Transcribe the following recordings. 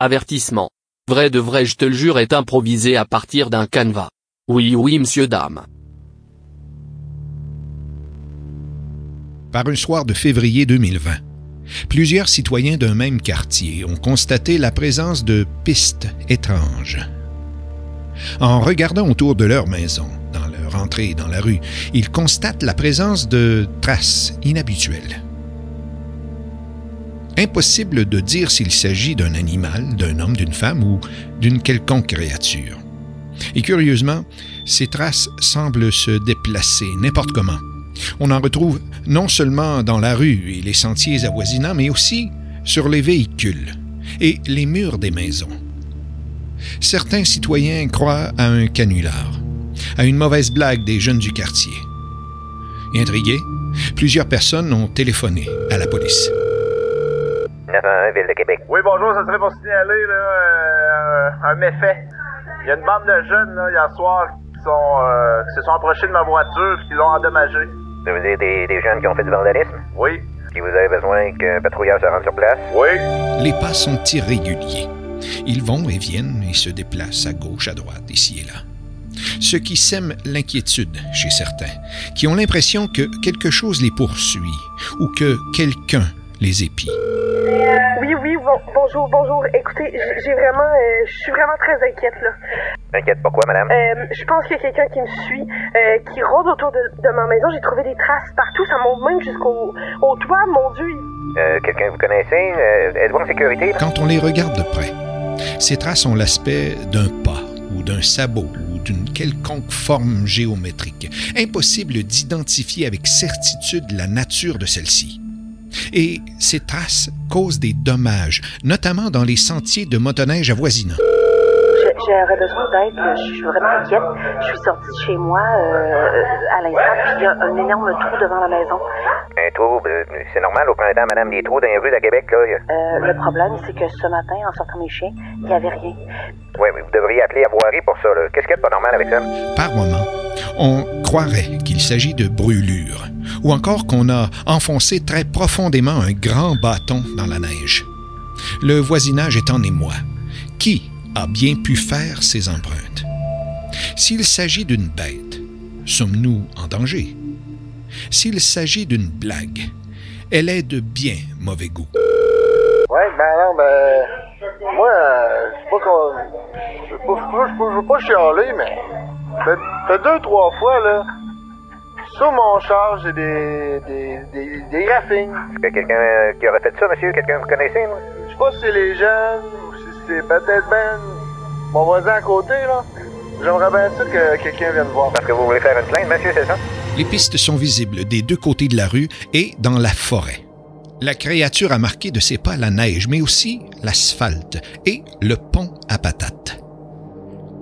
Avertissement. Vrai de vrai je te le jure est improvisé à partir d'un canevas. Oui oui monsieur dame. Par un soir de février 2020, plusieurs citoyens d'un même quartier ont constaté la présence de pistes étranges. En regardant autour de leur maison, dans leur entrée dans la rue, ils constatent la présence de traces inhabituelles. Impossible de dire s'il s'agit d'un animal, d'un homme, d'une femme ou d'une quelconque créature. Et curieusement, ces traces semblent se déplacer n'importe comment. On en retrouve non seulement dans la rue et les sentiers avoisinants, mais aussi sur les véhicules et les murs des maisons. Certains citoyens croient à un canular, à une mauvaise blague des jeunes du quartier. Intrigués, plusieurs personnes ont téléphoné à la police. 911, Ville de Québec. Oui, bonjour, ça serait pour signaler là, euh, un méfait. Il y a une bande de jeunes là, hier soir qui, sont, euh, qui se sont approchés de ma voiture et qui l'ont endommagée. Ça veut dire des, des jeunes qui ont fait du vandalisme? Oui. Qui vous avez besoin qu'un patrouilleur se rende sur place? Oui. Les pas sont irréguliers. Ils vont et viennent et se déplacent à gauche, à droite, ici et là. Ce qui sème l'inquiétude chez certains, qui ont l'impression que quelque chose les poursuit ou que quelqu'un les épie. Oui, oui, bon- bonjour, bonjour. Écoutez, j'ai vraiment, euh, je suis vraiment très inquiète là. Inquiète pourquoi, madame? Euh, je pense qu'il y a quelqu'un qui me suit, euh, qui rôde autour de, de ma maison. J'ai trouvé des traces partout, ça monte même jusqu'au au toit. Mon Dieu, Euh, Quelqu'un que vous connaissez? Euh, Êtes-vous en sécurité? Quand on les regarde de près, ces traces ont l'aspect d'un pas ou d'un sabot ou d'une quelconque forme géométrique. Impossible d'identifier avec certitude la nature de celle-ci. Et ces traces causent des dommages, notamment dans les sentiers de motoneige avoisinants. J'aurais besoin d'aide. Je suis vraiment inquiète. Je suis sortie de chez moi euh, à l'instant, puis il y a un énorme trou devant la maison. Un trou, euh, c'est normal au printemps, madame, des trous dans les rues de Québec, là. Euh, le problème, c'est que ce matin, en sortant mes chiens, il n'y avait rien. Ouais, mais vous devriez appeler à voirie pour ça, là. Qu'est-ce qu'il y a de pas normal avec ça? Par moment, on croirait qu'il s'agit de brûlures, ou encore qu'on a enfoncé très profondément un grand bâton dans la neige. Le voisinage est en émoi. Qui a bien pu faire ces empreintes? S'il s'agit d'une bête, sommes-nous en danger? S'il s'agit d'une blague, elle est de bien mauvais goût. Ouais, ben non, ben. Moi, euh, c'est pas qu'on. Je veux pas, je veux- je je pas chialer, mais. Fait, fait deux, trois fois, là. Sur mon char, j'ai des. des. des, des que quelqu'un euh, qui aurait fait ça, monsieur? Quelqu'un que vous connaissez, moi? Je sais pas si c'est les jeunes c'est peut-être ben. Mon voisin à côté, là. J'aimerais bien ça que quelqu'un vienne voir. Parce que vous voulez faire une plainte, monsieur, c'est ça? Les pistes sont visibles des deux côtés de la rue et dans la forêt. La créature a marqué de ses pas la neige, mais aussi l'asphalte et le pont à patates.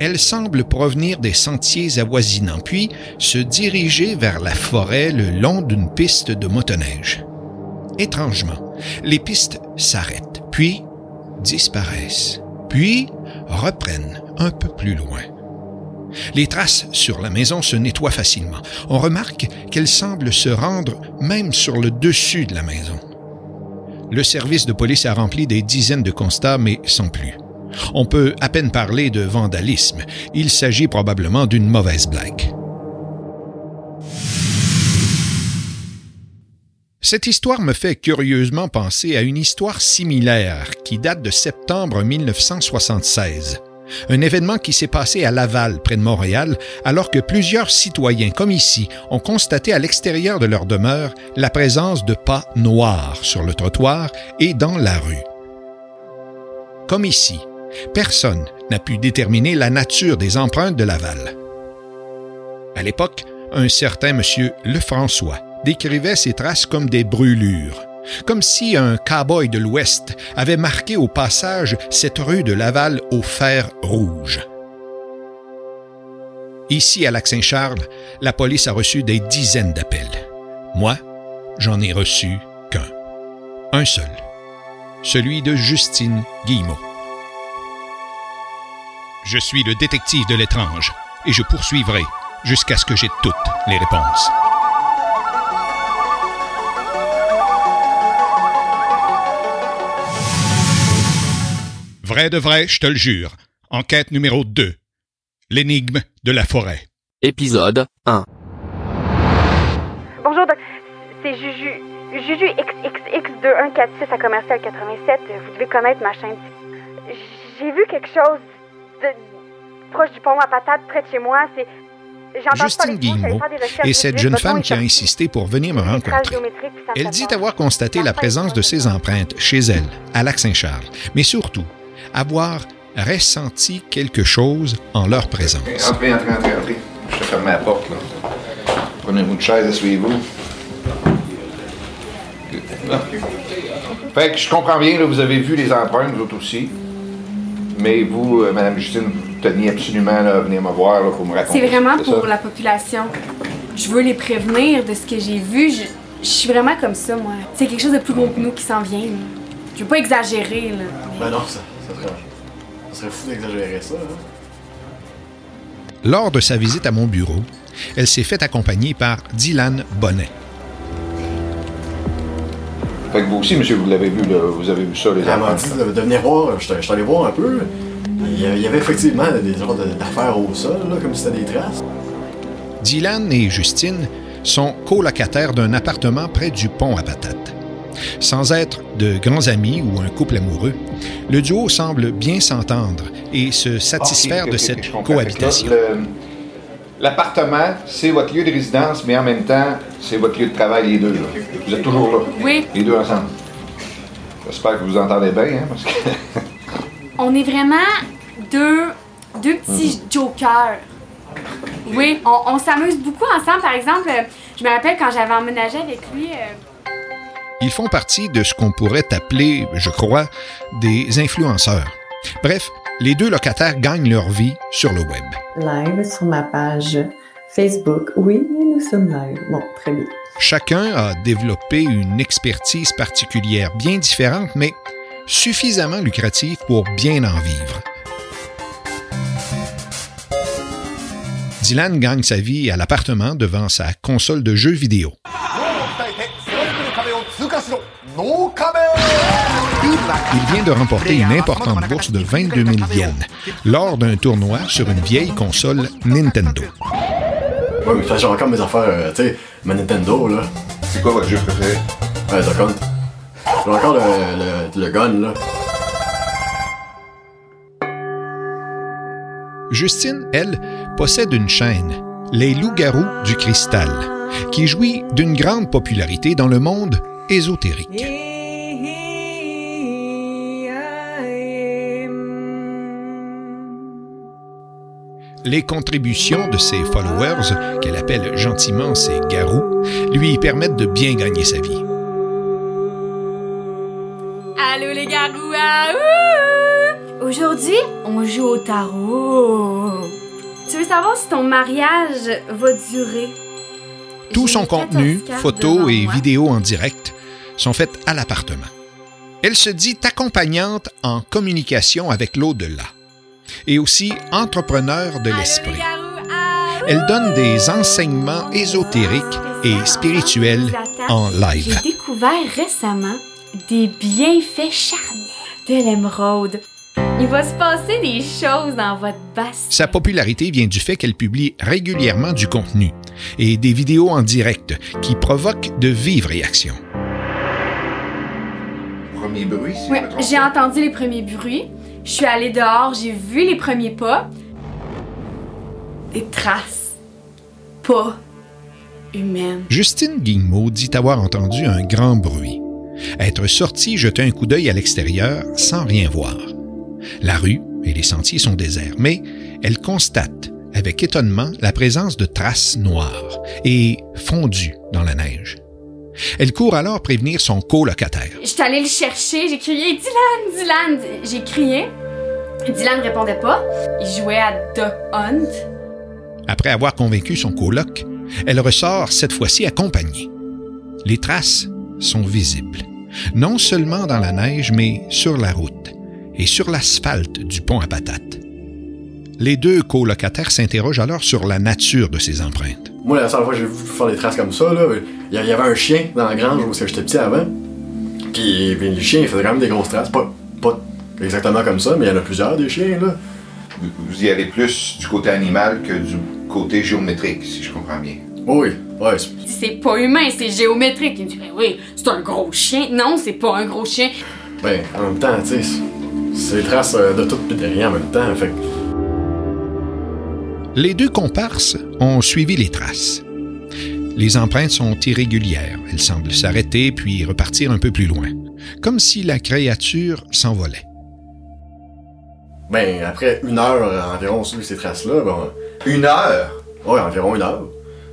Elle semble provenir des sentiers avoisinants, puis se diriger vers la forêt le long d'une piste de motoneige. Étrangement, les pistes s'arrêtent, puis disparaissent, puis reprennent un peu plus loin. Les traces sur la maison se nettoient facilement. On remarque qu'elles semblent se rendre même sur le dessus de la maison. Le service de police a rempli des dizaines de constats, mais sans plus. On peut à peine parler de vandalisme. Il s'agit probablement d'une mauvaise blague. Cette histoire me fait curieusement penser à une histoire similaire qui date de septembre 1976. Un événement qui s'est passé à Laval, près de Montréal, alors que plusieurs citoyens, comme ici, ont constaté à l'extérieur de leur demeure la présence de pas noirs sur le trottoir et dans la rue. Comme ici, personne n'a pu déterminer la nature des empreintes de Laval. À l'époque, un certain monsieur Lefrançois décrivait ces traces comme des brûlures, comme si un cow-boy de l'Ouest avait marqué au passage cette rue de Laval au fer rouge. Ici, à Lac-Saint-Charles, la police a reçu des dizaines d'appels. Moi, j'en ai reçu qu'un. Un seul. Celui de Justine Guillemot. Je suis le détective de l'étrange et je poursuivrai jusqu'à ce que j'ai toutes les réponses. Vrai de vrai, je te le jure. Enquête numéro 2. L'énigme de la forêt. Épisode 1. Bonjour, doc. C'est Juju. Juju XXX2146 à commercial 87. Vous devez connaître ma chaîne. J'ai vu quelque chose de proche du pont à patate près de chez moi. C'est. Justine Guillemot est cette jeune femme qui a insisté pour venir me rencontrer. Elle dit avoir constaté la présence de ces empreintes chez elle, à Lac-Saint-Charles, mais surtout avoir ressenti quelque chose en leur présence. Entrez, entrez, entrez, entrez. Je te ferme la porte, là. Prenez-vous une chaise, asseyez-vous. Ah. Fait que je comprends bien, là, vous avez vu les empreintes, vous autres aussi. Mais vous, euh, Madame Justine, vous teniez absolument là, à venir me voir là, pour me raconter. C'est vraiment pour ça? la population. Je veux les prévenir de ce que j'ai vu. Je, je suis vraiment comme ça, moi. C'est quelque chose de plus gros que nous qui s'en vient. là. Je veux pas exagérer, là. Ben non, ça serait, fou d'exagérer ça. hein. Lors de sa visite à mon bureau, elle s'est fait accompagner par Dylan Bonnet. Fait que vous aussi, monsieur, vous l'avez vu, là, vous avez vu ça, les Elle m'a dit de, de venir voir. Je suis allé voir un peu. Il y avait, il y avait effectivement des genres d'affaires au sol, là, comme si c'était des traces. Dylan et Justine sont colocataires d'un appartement près du pont à patates. Sans être de grands amis ou un couple amoureux, le duo semble bien s'entendre et se satisfaire de cette cohabitation. L'appartement, c'est votre lieu de résidence, mais en même temps, c'est votre lieu de travail, les deux. Là. Vous êtes toujours là. Oui. Les deux ensemble. J'espère que vous entendez bien, hein, parce que. On est vraiment deux, deux petits jokers. Oui, on, on s'amuse beaucoup ensemble. Par exemple, je me rappelle quand j'avais emménagé avec lui. euh, Ils font partie de ce qu'on pourrait appeler, je crois, des influenceurs. Bref, les deux locataires gagnent leur vie sur le web. live sur ma page Facebook. Oui, nous sommes live. Bon, très bien. Chacun a développé une expertise particulière bien différente, mais suffisamment lucrative pour bien en vivre. Dylan gagne sa vie à l'appartement devant sa console de jeux vidéo. Il vient de remporter une importante bourse de 22 000 yens lors d'un tournoi sur une vieille console Nintendo. Ouais, mais j'ai encore mes affaires, euh, tu sais, ma Nintendo, là. C'est quoi votre jeu préféré? Ouais, t'as compte. J'ai encore le, le, le gun, là. Justine, elle, possède une chaîne, Les Loups-garous du Cristal, qui jouit d'une grande popularité dans le monde ésotérique. Les contributions de ses followers, qu'elle appelle gentiment ses garous, lui permettent de bien gagner sa vie. Allô les garous, ah! Aujourd'hui, on joue au tarot. Tu veux savoir si ton mariage va durer? Tout son 14 contenu, photos et vidéos en direct, sont faites à l'appartement. Elle se dit accompagnante en communication avec l'au-delà et aussi entrepreneur de l'esprit. ah, Elle donne des enseignements ésotériques et spirituels en live. J'ai découvert récemment des bienfaits charnels de l'émeraude. Il va se passer des choses dans votre bassin. Sa popularité vient du fait qu'elle publie régulièrement du contenu et des vidéos en direct qui provoquent de vives réactions. Premier bruit, si Ouais, je me trompe j'ai entendu les premiers bruits. Je suis allée dehors, j'ai vu les premiers pas. Des traces. Pas humaines. Justine Guillemot dit avoir entendu un grand bruit. Être sortie jeter un coup d'œil à l'extérieur sans rien voir. La rue et les sentiers sont déserts, mais elle constate avec étonnement la présence de traces noires et fondues dans la neige. Elle court alors prévenir son colocataire. J'étais allée le chercher, j'ai crié Dylan, Dylan. J'ai crié. Dylan ne répondait pas. Il jouait à Duck Hunt. Après avoir convaincu son coloc, elle ressort cette fois-ci accompagnée. Les traces sont visibles, non seulement dans la neige, mais sur la route et sur l'asphalte du pont à patates. Les deux colocataires s'interrogent alors sur la nature de ces empreintes. Moi, la seule fois que j'ai vu faire des traces comme ça, là, il y avait un chien dans la grange où j'étais petit avant. Puis, puis le chien, il faisait quand même des grosses traces. Pas, pas exactement comme ça, mais il y en a plusieurs des chiens, là. Vous, vous y allez plus du côté animal que du côté géométrique, si je comprends bien. Oui, ouais. c'est- C'est pas humain, c'est géométrique. Il me dit, Ben oui, c'est un gros chien. Non, c'est pas un gros chien. Ben, en même temps, tu sais, c'est- traces euh, de tout et de rien en même temps, fait Les deux comparses ont suivi les traces. Les empreintes sont irrégulières. Elles semblent s'arrêter puis repartir un peu plus loin, comme si la créature s'envolait. Ben, après une heure environ sur ces traces-là, ben. Une heure? Ouais, environ une heure.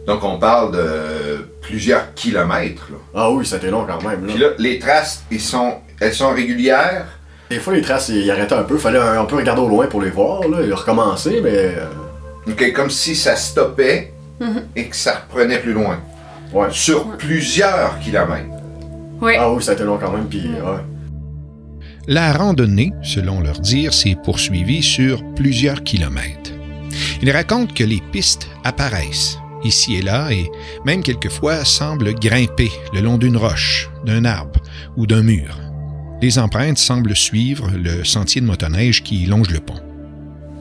Donc on parle de plusieurs kilomètres. Là. Ah oui, ça a été long quand même. Là. Puis là, les traces, ils sont, elles sont régulières? Des fois, les traces, ils arrêtaient un peu. Fallait un, peu regarder au loin pour les voir, là. Ils recommençaient, mais. euh, Ok, comme si ça stoppait Mhm. et que ça reprenait plus loin. Ouais. Sur plusieurs kilomètres. Oui. Ah oui, ça a été long quand même, puis ouais. La randonnée, selon leur dire, s'est poursuivie sur plusieurs kilomètres. Ils racontent que les pistes apparaissent ici et là et même quelquefois semblent grimper le long d'une roche, d'un arbre ou d'un mur. Les empreintes semblent suivre le sentier de motoneige qui longe le pont.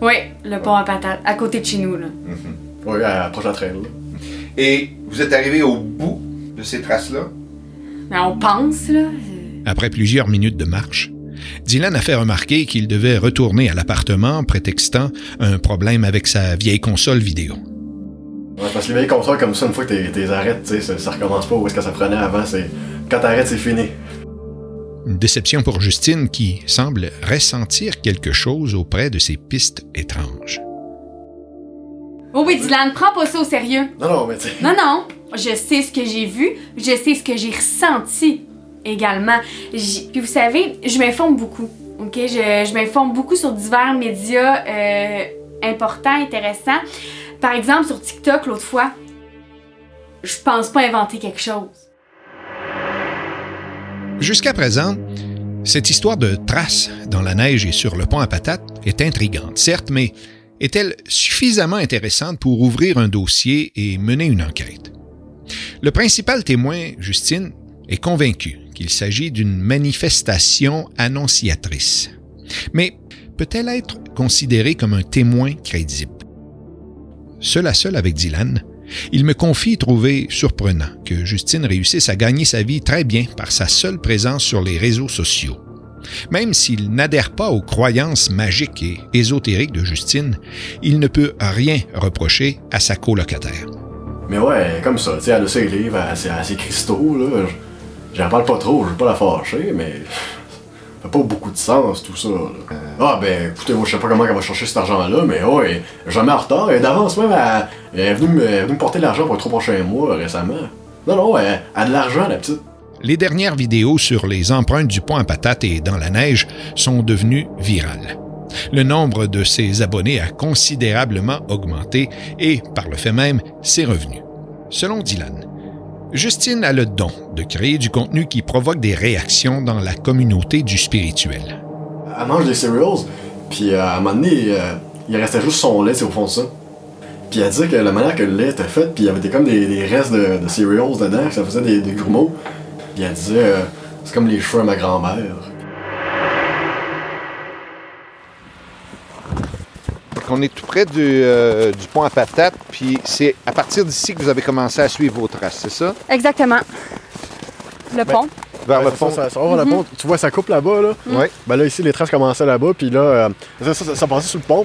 Oui, le pont à patate, à côté de chez nous, là. Oui, à proche de la trail. Et vous êtes arrivé au bout de ces traces-là? Mais on pense, là. Après plusieurs minutes de marche, Dylan a fait remarquer qu'il devait retourner à l'appartement prétextant un problème avec sa vieille console vidéo. Ouais, parce que les vieilles consoles comme ça, une fois que t'es- t'es arrêtes, tu sais, ça, ça recommence pas où est-ce que ça prenait avant. C'est Quand t'arrêtes, c'est fini. Une déception pour Justine qui semble ressentir quelque chose auprès de ces pistes étranges. Oh oui, Dylan, prends pas ça au sérieux. Non, non, mais tu sais. Non, non. Je sais ce que j'ai vu, je sais ce que j'ai ressenti également. J- Puis vous savez, je m'informe beaucoup. OK? Je, je m'informe beaucoup sur divers médias euh, importants, intéressants. Par exemple, sur TikTok, l'autre fois, je pense pas inventer quelque chose. Jusqu'à présent, cette histoire de traces dans la neige et sur le pont à patates est intrigante, certes, mais est-elle suffisamment intéressante pour ouvrir un dossier et mener une enquête? Le principal témoin, Justine, est convaincu qu'il s'agit d'une manifestation annonciatrice. Mais peut-elle être considérée comme un témoin crédible? Seul à seul avec Dylan, il me confie trouver surprenant que Justine réussisse à gagner sa vie très bien par sa seule présence sur les réseaux sociaux. Même s'il n'adhère pas aux croyances magiques et ésotériques de Justine, il ne peut rien reprocher à sa colocataire. Mais ouais, comme ça, tu sais, elle a ses livres, elle ses, ses cristaux, là. J'en parle pas trop, je veux pas la fâcher, mais. Ça fait pas beaucoup de sens, tout ça, là. Ah, ben, écoutez, moi, je sais pas comment elle va chercher cet argent-là, mais ouais, jamais en retard. Et d'avance, même, elle, elle est venue me, elle est venue me porter de l'argent pour les trois prochains mois récemment. Non, non, elle, elle a de l'argent, la petite. Les dernières vidéos sur les empreintes du pont à patates et dans la neige sont devenues virales. Le nombre de ses abonnés a considérablement augmenté et, par le fait même, ses revenus. Selon Dylan, Justine a le don de créer du contenu qui provoque des réactions dans la communauté du spirituel. Elle mange des cereals, puis euh, à un moment donné, euh, il restait juste son lait, c'est au fond de ça. Puis elle disait que la manière que le lait était fait, puis il y avait des, comme des, restes de, de cereals dedans, que ça faisait des, des grumeaux. Puis elle disait, euh, c'est comme les cheveux à ma grand-mère. On est tout près du, euh, du pont à patates, puis c'est à partir d'ici que vous avez commencé à suivre vos traces, c'est ça? Exactement. Le pont. Vers Ouais, le ça, pont. Ça, ça va vers le pont. Tu vois, ça coupe là-bas, là. Oui. Ben là, ici, les traces commençaient là-bas, puis là, euh, ça, ça, ça, ça passait sur le pont.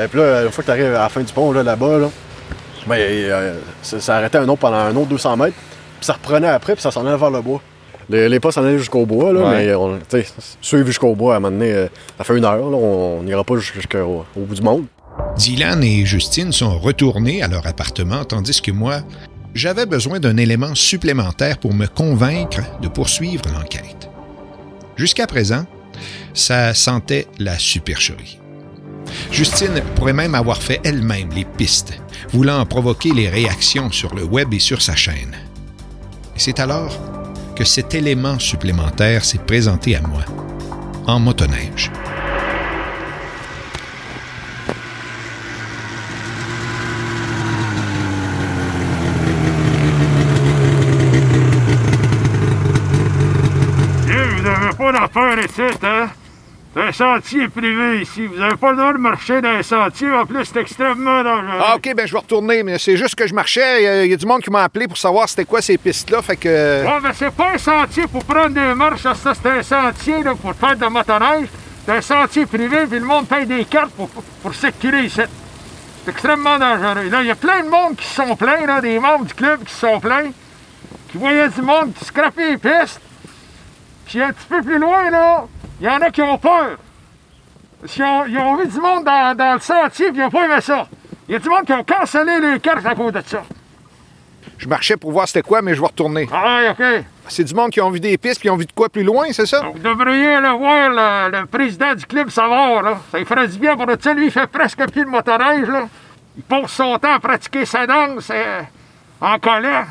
Et puis là, une fois que tu arrives à la fin du pont, là, là-bas, là, ben, euh, ça, ça arrêtait un autre pendant un autre 200 mètres, puis ça reprenait après, puis ça s'en allait vers le bois. Les, les pas s'en allaient jusqu'au bois, là, Ouais. mais on, suivre jusqu'au bois, à un moment donné, euh, ça fait une heure, là, on n'ira pas jusqu'au au bout du monde. Dylan et Justine sont retournés à leur appartement tandis que moi, j'avais besoin d'un élément supplémentaire pour me convaincre de poursuivre l'enquête. Jusqu'à présent, ça sentait la supercherie. Justine pourrait même avoir fait elle-même les pistes, voulant provoquer les réactions sur le web et sur sa chaîne. Et c'est alors que cet élément supplémentaire s'est présenté à moi, en motoneige. Vous avez pas d'affaires ici, hein? C'est un sentier privé ici. Vous n'avez pas le droit de marcher dans un sentier. En plus, c'est extrêmement dangereux. Ah, OK, ben je vais retourner, mais c'est juste que je marchais. Il y a- il y, a du monde qui m'a appelé pour savoir c'était quoi ces pistes-là, fait que... Ouais, mais c'est pas un sentier pour prendre des marches, ça, ça, c'est un sentier là, pour faire de la motoneige. C'est un sentier privé, puis le monde paye des cartes pour, pour, pour circuler ici. C'est extrêmement dangereux. Là, il y a plein de monde qui se sont plaints, là, des membres du club qui se sont plaints, qui voyaient du monde qui scrapait les pistes. Puis un petit peu plus loin, là, il y en a qui ont peur. Qu'ils ont, ils ont vu du monde dans, dans le sentier, puis ils n'ont pas aimé ça. Il y a du monde qui ont cancellé les cartes à cause de ça. Je marchais pour voir c'était quoi, mais je vais retourner. Ah, OK. C'est du monde qui ont vu des pistes puis ont vu de quoi plus loin, c'est ça? Vous devriez aller voir le, le président du club Savard, là. Ça lui ferait du bien pour le lui, il fait presque plus de motoneige, là. Il passe son temps à pratiquer sa danse euh, en colère.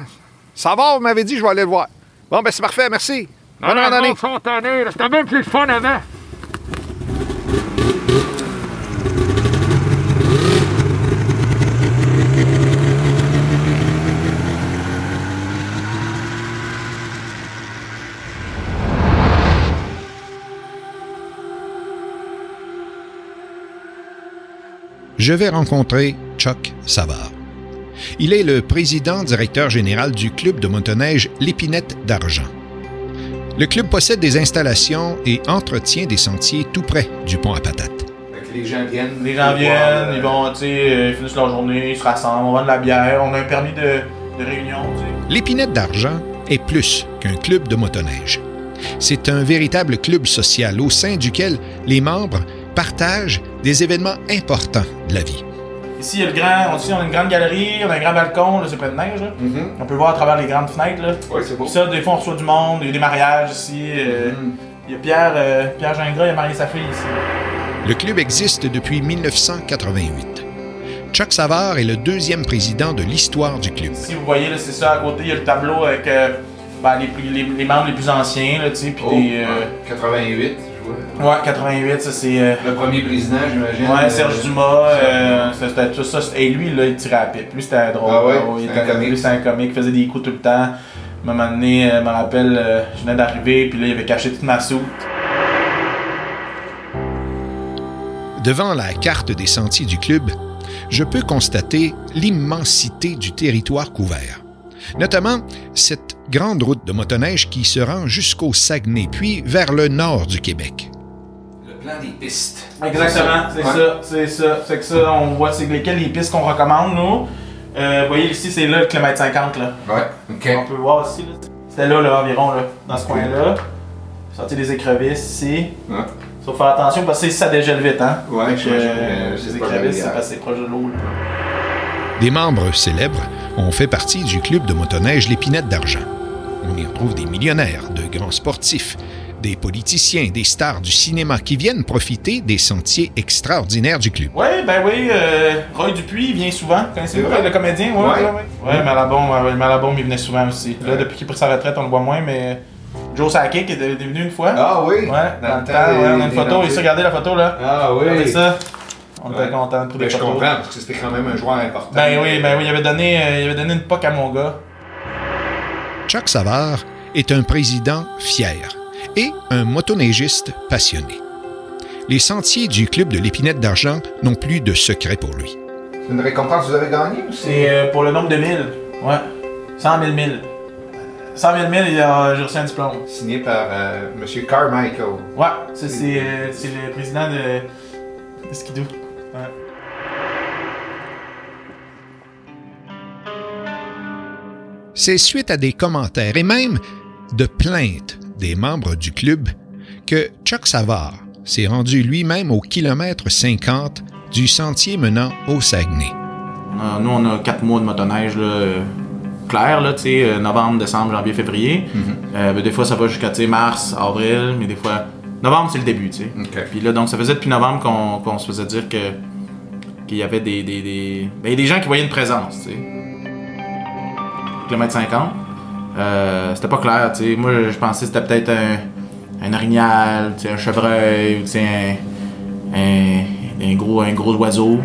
Savard, vous m'avez dit, je vais aller le voir. Bon, ben c'est parfait, merci. Non, Bonne non, non, tannés. C'était même plus le fun avant. je vais rencontrer Chuck Savard. Il est le président directeur général du club de motoneige L'Épinette d'Argent. Le club possède des installations et entretient des sentiers tout près du pont à patates. les gens viennent. Les gens viennent, ils vont, tu sais, euh, ils finissent leur journée, ils se rassemblent, on vend de la bière, on a un permis de, de réunion. L'Épinette d'Argent est plus qu'un club de motoneige. C'est un véritable club social au sein duquel les membres partagent des événements importants de la vie. Ici, il y a le grand, on, ici, on a une grande galerie, on a un grand balcon, là, c'est plein de neige, là. On peut voir à travers les grandes fenêtres, là. Oui, c'est beau. Puis ça, des fois, on reçoit du monde, il y a des mariages ici. euh, Il y a Pierre, euh, Pierre Gingras, il a marié sa fille ici. Le club existe depuis 1988. Chuck Savard est le deuxième président de l'histoire du club. Si vous voyez, là, c'est ça, à côté, il y a le tableau avec euh, ben, les, plus- les, les membres les plus anciens, là, tu sais, puis Oh, des... euh, 88, je vois. Ouais, 88, ça c'est. euh, Le premier président, j'imagine. Ouais, euh, Serge Dumas, euh, c'était tout ça. Et lui, là, il tirait à la pipe. Lui, c'était drôle. Ah ouais? il C'est un était- comique? Lui, c'était un comique, il faisait des coups tout le temps. À un moment donné, je me rappelle, euh, je venais d'arriver, puis là, il avait caché toute ma soupe. Devant la carte des sentiers du club, je peux constater l'immensité du territoire couvert. Notamment cette grande route de motoneige qui se rend jusqu'au Saguenay, puis vers le nord du Québec. Le plan des pistes. Exactement, c'est Ouais. ça, c'est ça. C'est que ça, on voit c'est lesquelles les pistes qu'on recommande, nous. Euh, vous voyez ici, c'est là le kilomètre 50, là. Ouais, ok. On peut voir ici, là. C'était là, là, environ, là, dans ce coin-là. Sortir des écrevisses ici. Ouais. Faut faire attention parce que ça dégèle vite, hein. Ouais, j'imagine, euh, euh, les écrevisses, c'est parce que c'est proche de l'eau, là. Des membres célèbres ont fait partie du club de motoneige L'Épinette d'Argent. On y retrouve des millionnaires, de grands sportifs, des politiciens, des stars du cinéma qui viennent profiter des sentiers extraordinaires du club. Ouais, ben oui, euh, Roy Dupuis, il vient souvent. Connaissez-vous le comédien? Ouais, Ouais. ouais, ouais. Ouais, Malabon, Malabon, il venait souvent aussi. Là, depuis qu'il a pris sa retraite, on le voit moins, mais Joe Sakic est est venu une fois. Ah oui? Ouais, dans, Dans le temps, temps on a une photo. Ici, regardez la photo, là. Ah oui. Regardez ça. On était Ouais. de Ben, je comprends, parce que c'était quand même un joueur important. Ben oui, ben oui, il avait donné, euh, il avait donné une poque à mon gars. Chuck Savard est un président fier et un motoneigiste passionné. Les sentiers du club de l'Épinette d'Argent n'ont plus de secret pour lui. C'est une récompense que vous avez gagnée ou c'est. C'est euh, pour le nombre de mille. Ouais. 100 000 mille. 100 000 mille, il a- j'ai reçu un diplôme. Signé par euh, M. Carmichael. Ouais, ça c'est euh, c'est le président de, de Skidoo. C'est suite à des commentaires et même de plaintes des membres du club que Chuck Savard s'est rendu lui-même au kilomètre 50 du sentier menant au Saguenay. A- nous, on a 4 mois de motoneige là, euh, clair, là, euh, novembre, décembre, janvier, février. Euh, ben, des fois, ça va jusqu'à mars, avril, mais des fois. Novembre, c'est le début, tu sais. Puis là, donc, ça faisait depuis novembre qu'on se faisait dire que qu'il y avait des. des, des... Ben, il y a des gens qui voyaient une présence, tu sais. 50. Euh, c'était pas clair, tu sais. Moi, je pensais que c'était peut-être un, un orignal, un chevreuil, tu un, un gros, un gros oiseau.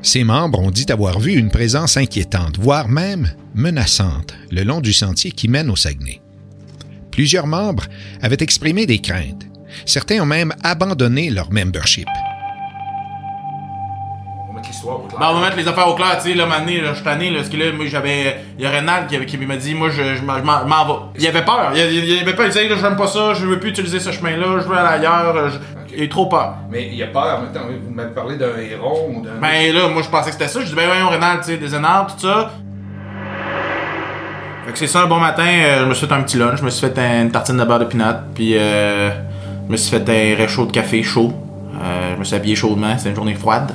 Ses membres ont dit avoir vu une présence inquiétante, voire même menaçante, le long du sentier qui mène au Saguenay. Plusieurs membres avaient exprimé des craintes, Certains ont même abandonné leur membership. L'histoire au clair. Ben, on va mettre les affaires au clair, tu sais, là, maintenant, là, je suis tanné, là, parce que là, moi, j'avais. Il y a Renald qui, qui m'a dit, moi, je, je m'en je m'en- m'en vais. Il avait peur, il, il- il avait peur, il disait, là, j'aime pas ça, je veux plus utiliser ce chemin-là, je veux aller ailleurs, euh, il a trop peur. Mais il a peur, maintenant, vous m'avez parlé d'un héron ou d'un. Ben là, moi, je pensais que c'était ça, je dis, ben, voyons, Renald, tu sais, des énards, tout ça. Fait que c'est ça, un bon matin, euh, je me suis fait un petit lunch, je me suis fait une tartine de beurre de pinot, puis euh, je me suis fait un réchaud de café chaud. Euh, je me suis habillé chaudement, c'était une journée froide.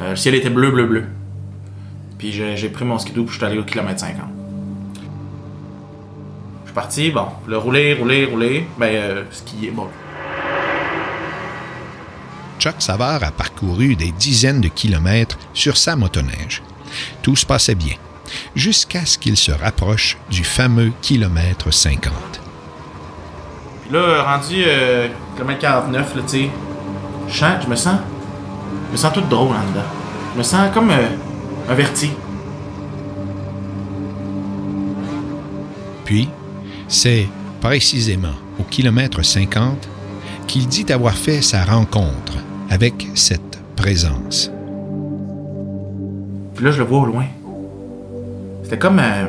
Euh, le ciel était bleu, bleu, bleu. Puis j'ai pris mon skidoo, puis je suis allé au kilomètre 50. Je suis parti, bon, le rouler, rouler, rouler, ben, euh, skier, bon. Chuck Savard a parcouru des dizaines de kilomètres sur sa motoneige. Tout se passait bien, jusqu'à ce qu'il se rapproche du fameux kilomètre 50. Puis là, rendu euh, kilomètre 49, là, tu sais, je je me sens, me sens tout drôle en dedans. Je me sens comme euh, averti. Puis, c'est précisément au kilomètre 50 qu'il dit avoir fait sa rencontre avec cette présence. Puis là, je le vois au loin. C'était comme, euh,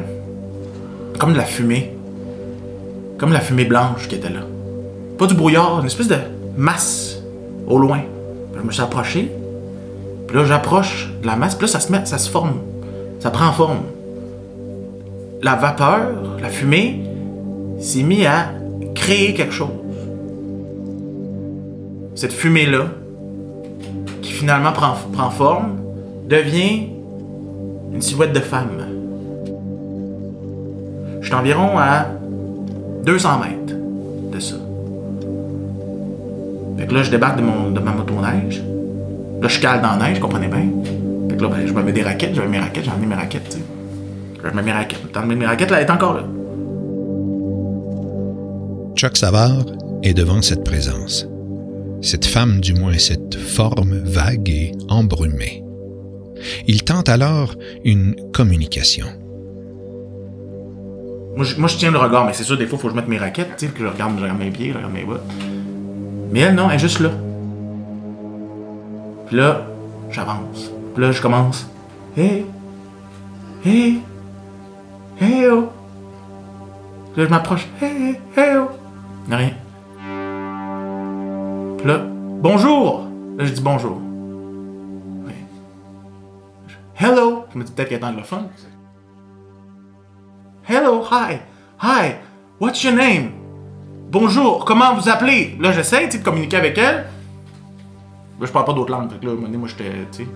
comme de la fumée. Comme la fumée blanche qui était là. Pas du brouillard, une espèce de masse au loin. Je me suis approché. Puis là, j'approche de la masse. Puis là, ça se met, ça se forme. Ça prend forme. La vapeur, la fumée, s'est mis à créer quelque chose. Cette fumée-là, qui finalement prend, forme, devient une silhouette de femme. Je suis environ à 200 mètres de ça. Fait que là, je débarque de ma motoneige. Là, je cale dans la neige, comprenez bien. Fait que là, ben, je me mets des raquettes, j'avais mes raquettes, j'ai emmené mes raquettes, tu sais. Je mets mes raquettes. Le temps de mettre mes raquettes, là, elle est encore là. Chuck Savard est devant cette présence. Cette femme, du moins cette forme vague et embrumée. Il tente alors une communication. Moi je, moi, je tiens le regard, mais c'est sûr, des fois, il faut que je mette mes raquettes, tu sais, que je regarde, je regarde mes pieds, je regarde mes bottes. Mais elle, non, elle est juste là. Puis là, j'avance. Puis là, je commence. Hey! Hey! Hey, oh! Puis là, je m'approche. Hey, hey, oh! Il n'y a rien. Puis là, bonjour! Là, je dis bonjour. Oui. Hello! Je me dis peut-être qu'elle est anglophone. Hello, hi, hi, what's your name? Bonjour, comment vous appelez? Là, j'essaie, de communiquer avec elle. Là, je parle pas d'autres langues, fait que là, à un moment donné, moi, j'étais.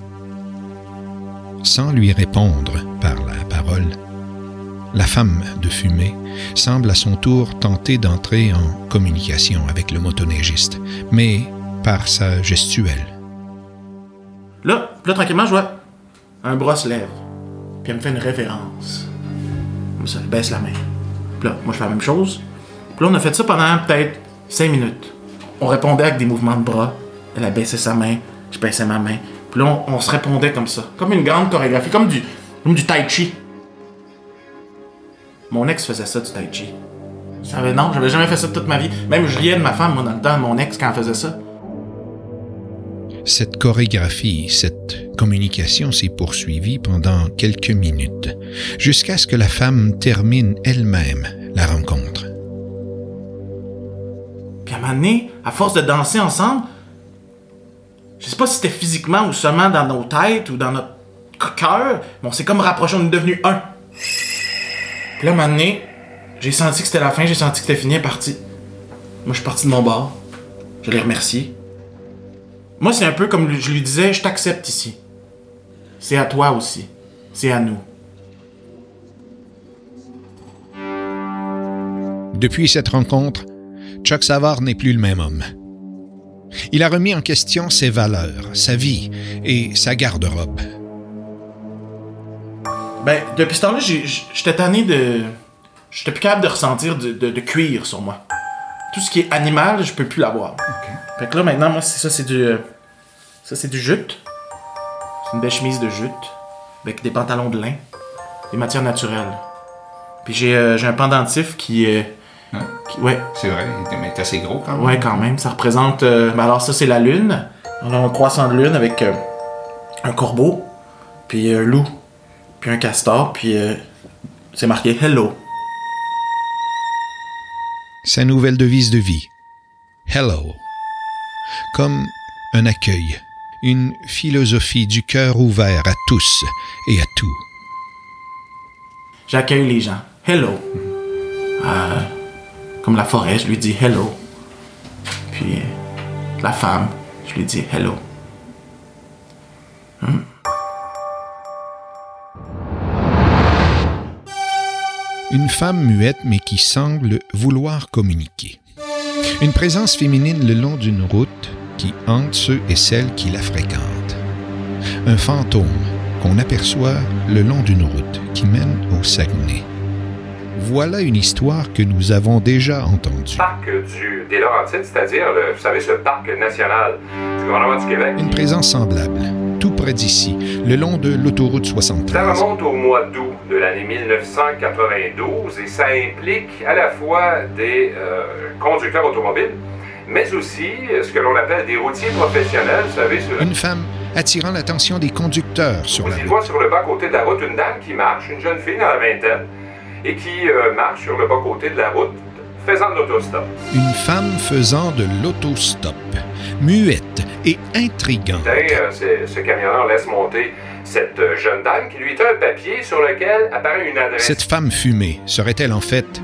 Sans lui répondre par la parole, la femme de fumée semble à son tour tenter d'entrer en communication avec le motoneigiste, mais par sa gestuelle. Là, là, tranquillement, je vois un bras se lève. Puis elle me fait une référence. Comme ça, elle baisse la main. Puis là, moi, je fais la même chose. Puis là, on a fait ça pendant peut-être 5 minutes. On répondait avec des mouvements de bras. Elle a baissé sa main, je baissais ma main. Puis là, on, on se répondait comme ça. Comme une grande chorégraphie, comme du, comme du tai chi. Mon ex faisait ça, du tai chi. J'avais, non, j'avais jamais fait ça toute ma vie. Même je riais de ma femme, moi, dans le temps, mon ex, quand elle faisait ça. Cette chorégraphie, cette communication s'est poursuivie pendant quelques minutes, jusqu'à ce que la femme termine elle-même la rencontre. Puis à un moment donné, à force de danser ensemble, je sais pas si c'était physiquement ou seulement dans nos têtes ou dans notre cœur, mais on s'est comme rapprochés, on est devenus un. Puis là, un moment donné, j'ai senti que c'était la fin, j'ai senti que c'était fini, partie. Moi, je suis parti de mon bar. Je l'ai remercié. Moi, c'est un peu comme je lui disais, je t'accepte ici. C'est à toi aussi. C'est à nous. Depuis cette rencontre, Chuck Savard n'est plus le même homme. Il a remis en question ses valeurs, sa vie et sa garde-robe. Ben, depuis ce temps-là, j'étais tanné de. J'étais plus capable de ressentir de, de- de cuir sur moi. Tout ce qui est animal, je peux plus l'avoir. Fait que là, maintenant, moi, c'est ça, c'est du. euh, Ça, c'est du jute. C'est une belle chemise de jute. Avec des pantalons de lin. Des matières naturelles. Puis j'ai euh, un pendentif qui, euh, Ouais. C'est vrai, il est assez gros quand même. Ouais, quand même. Ça représente. euh, ben alors, ça, c'est la lune. On a un croissant de lune avec euh, un corbeau, puis un loup, puis un castor, puis euh, c'est marqué Hello. Sa nouvelle devise de vie. Hello. Comme un accueil, une philosophie du cœur ouvert à tous et à tout. J'accueille les gens. Hello. Euh, comme la forêt, je lui dis hello. Puis la femme, je lui dis hello. Hmm. Une femme muette mais qui semble vouloir communiquer. Une présence féminine le long d'une route qui hante ceux et celles qui la fréquentent. Un fantôme qu'on aperçoit le long d'une route qui mène au Saguenay. Voilà une histoire que nous avons déjà entendue. parc du, des Laurentides, c'est-à-dire, vous savez, ce parc national du gouvernement du Québec. Une présence semblable, tout près d'ici, le long de l'autoroute Ça 73. remonte au mois d'août de l'année 1992 et ça implique à la fois des euh, conducteurs automobiles, mais aussi euh, ce que l'on appelle des routiers professionnels, vous savez, sur, Une femme attirant l'attention des conducteurs sur la Vous y route. voit sur le bas-côté de la route une dame qui marche, une jeune fille dans la vingtaine, et qui euh, marche sur le bas-côté de la route faisant de l'autostop. Une femme faisant de l'autostop, muette et intrigante. Euh, ce- ce camionneur laisse monter cette euh, jeune dame qui lui tend un papier sur lequel apparaît une adresse. Cette femme fumée serait-elle en fait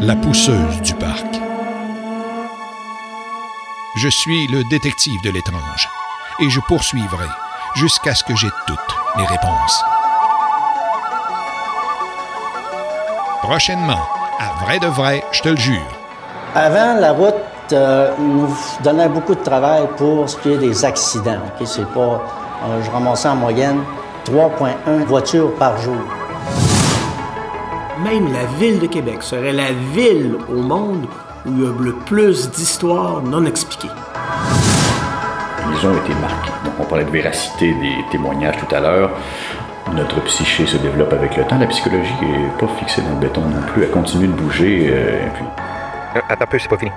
la pousseuse du parc? Je suis le détective de l'étrange et je poursuivrai jusqu'à ce que j'ai toutes les réponses. Prochainement, à vrai de vrai, je te le jure. Avant, la route euh, nous donnait beaucoup de travail pour ce qui est des accidents. ok? C'est pas, euh, je ramassais en moyenne 3,1 voitures par jour. Même la ville de Québec serait la ville au monde où il y a le plus d'histoires non expliquées. Ils ont été marqués. Donc, on parlait de véracité des témoignages tout à l'heure. Notre psyché se développe avec le temps. La psychologie n'est pas fixée dans le béton non plus. Elle continue de bouger. euh, et puis... Euh, Attends un peu, c'est pas fini.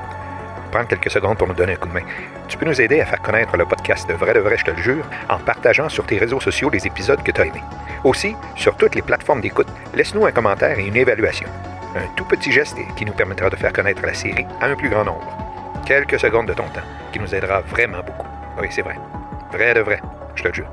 Prends quelques secondes pour nous donner un coup de main. Tu peux nous aider à faire connaître le podcast de Vrai de Vrai, je te le jure, en partageant sur tes réseaux sociaux les épisodes que tu as aimés. Aussi, sur toutes les plateformes d'écoute, laisse-nous un commentaire et une évaluation. Un tout petit geste qui nous permettra de faire connaître la série à un plus grand nombre. Quelques secondes de ton temps, qui nous aidera vraiment beaucoup. Oui, c'est vrai. Vrai de vrai, je te le jure.